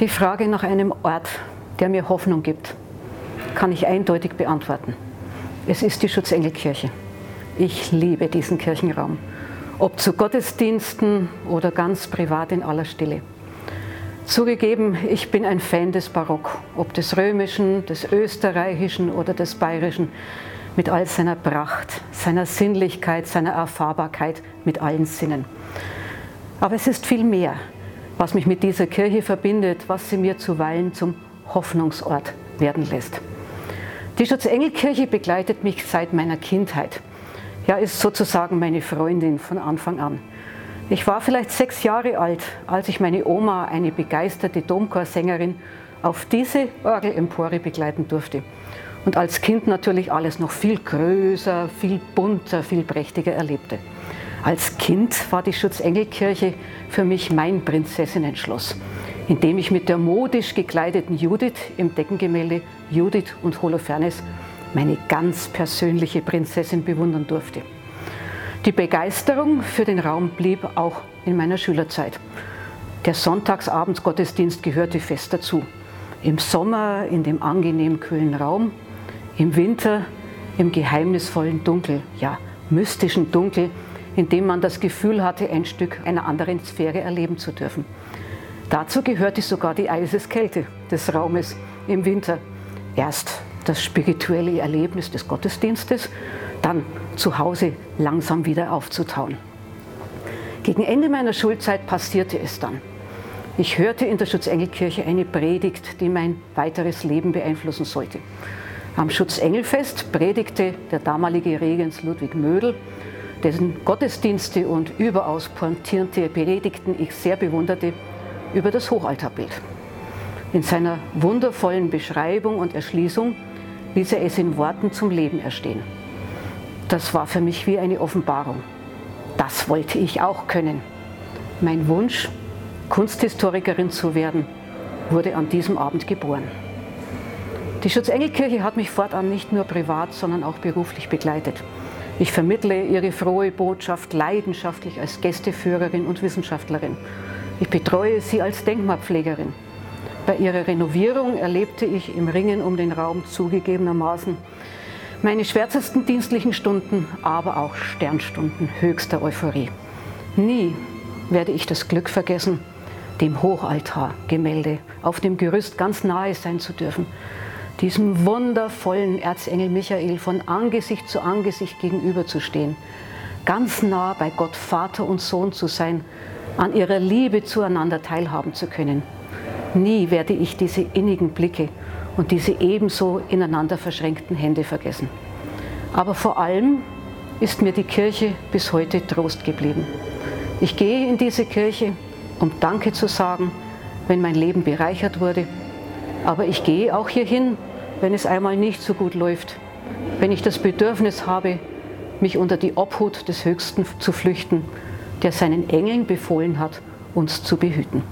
Die Frage nach einem Ort, der mir Hoffnung gibt, kann ich eindeutig beantworten. Es ist die Schutzengelkirche. Ich liebe diesen Kirchenraum, ob zu Gottesdiensten oder ganz privat in aller Stille. Zugegeben, ich bin ein Fan des Barock, ob des römischen, des österreichischen oder des bayerischen, mit all seiner Pracht, seiner Sinnlichkeit, seiner Erfahrbarkeit, mit allen Sinnen. Aber es ist viel mehr was mich mit dieser Kirche verbindet, was sie mir zuweilen zum Hoffnungsort werden lässt. Die Schutzengelkirche begleitet mich seit meiner Kindheit. Ja, ist sozusagen meine Freundin von Anfang an. Ich war vielleicht sechs Jahre alt, als ich meine Oma, eine begeisterte Domchorsängerin, auf diese Orgelempore begleiten durfte. Und als Kind natürlich alles noch viel größer, viel bunter, viel prächtiger erlebte. Als Kind war die Schutzengelkirche für mich mein Prinzessinnenschloss, in dem ich mit der modisch gekleideten Judith im Deckengemälde Judith und Holofernes meine ganz persönliche Prinzessin bewundern durfte. Die Begeisterung für den Raum blieb auch in meiner Schülerzeit. Der Sonntagsabendsgottesdienst gehörte fest dazu. Im Sommer in dem angenehm kühlen Raum, im Winter im geheimnisvollen Dunkel, ja mystischen Dunkel, in dem man das Gefühl hatte, ein Stück einer anderen Sphäre erleben zu dürfen. Dazu gehörte sogar die Eiseskälte des Raumes im Winter. Erst das spirituelle Erlebnis des Gottesdienstes, dann zu Hause langsam wieder aufzutauen. Gegen Ende meiner Schulzeit passierte es dann. Ich hörte in der Schutzengelkirche eine Predigt, die mein weiteres Leben beeinflussen sollte. Am Schutzengelfest predigte der damalige Regens Ludwig Mödel dessen Gottesdienste und überaus pointierte Predigten ich sehr bewunderte, über das Hochaltarbild. In seiner wundervollen Beschreibung und Erschließung ließ er es in Worten zum Leben erstehen. Das war für mich wie eine Offenbarung. Das wollte ich auch können. Mein Wunsch, Kunsthistorikerin zu werden, wurde an diesem Abend geboren. Die Schutzengelkirche hat mich fortan nicht nur privat, sondern auch beruflich begleitet. Ich vermittle ihre frohe Botschaft leidenschaftlich als Gästeführerin und Wissenschaftlerin. Ich betreue sie als Denkmalpflegerin. Bei ihrer Renovierung erlebte ich im Ringen um den Raum zugegebenermaßen meine schwärzesten dienstlichen Stunden, aber auch Sternstunden höchster Euphorie. Nie werde ich das Glück vergessen, dem Hochaltargemälde auf dem Gerüst ganz nahe sein zu dürfen, diesem wundervollen Erzengel Michael von Angesicht zu Angesicht gegenüberzustehen, ganz nah bei Gott Vater und Sohn zu sein, an ihrer Liebe zueinander teilhaben zu können. Nie werde ich diese innigen Blicke und diese ebenso ineinander verschränkten Hände vergessen. Aber vor allem ist mir die Kirche bis heute Trost geblieben. Ich gehe in diese Kirche, um Danke zu sagen, wenn mein Leben bereichert wurde. Aber ich gehe auch hierhin, wenn es einmal nicht so gut läuft, wenn ich das Bedürfnis habe, mich unter die Obhut des Höchsten zu flüchten, der seinen Engeln befohlen hat, uns zu behüten.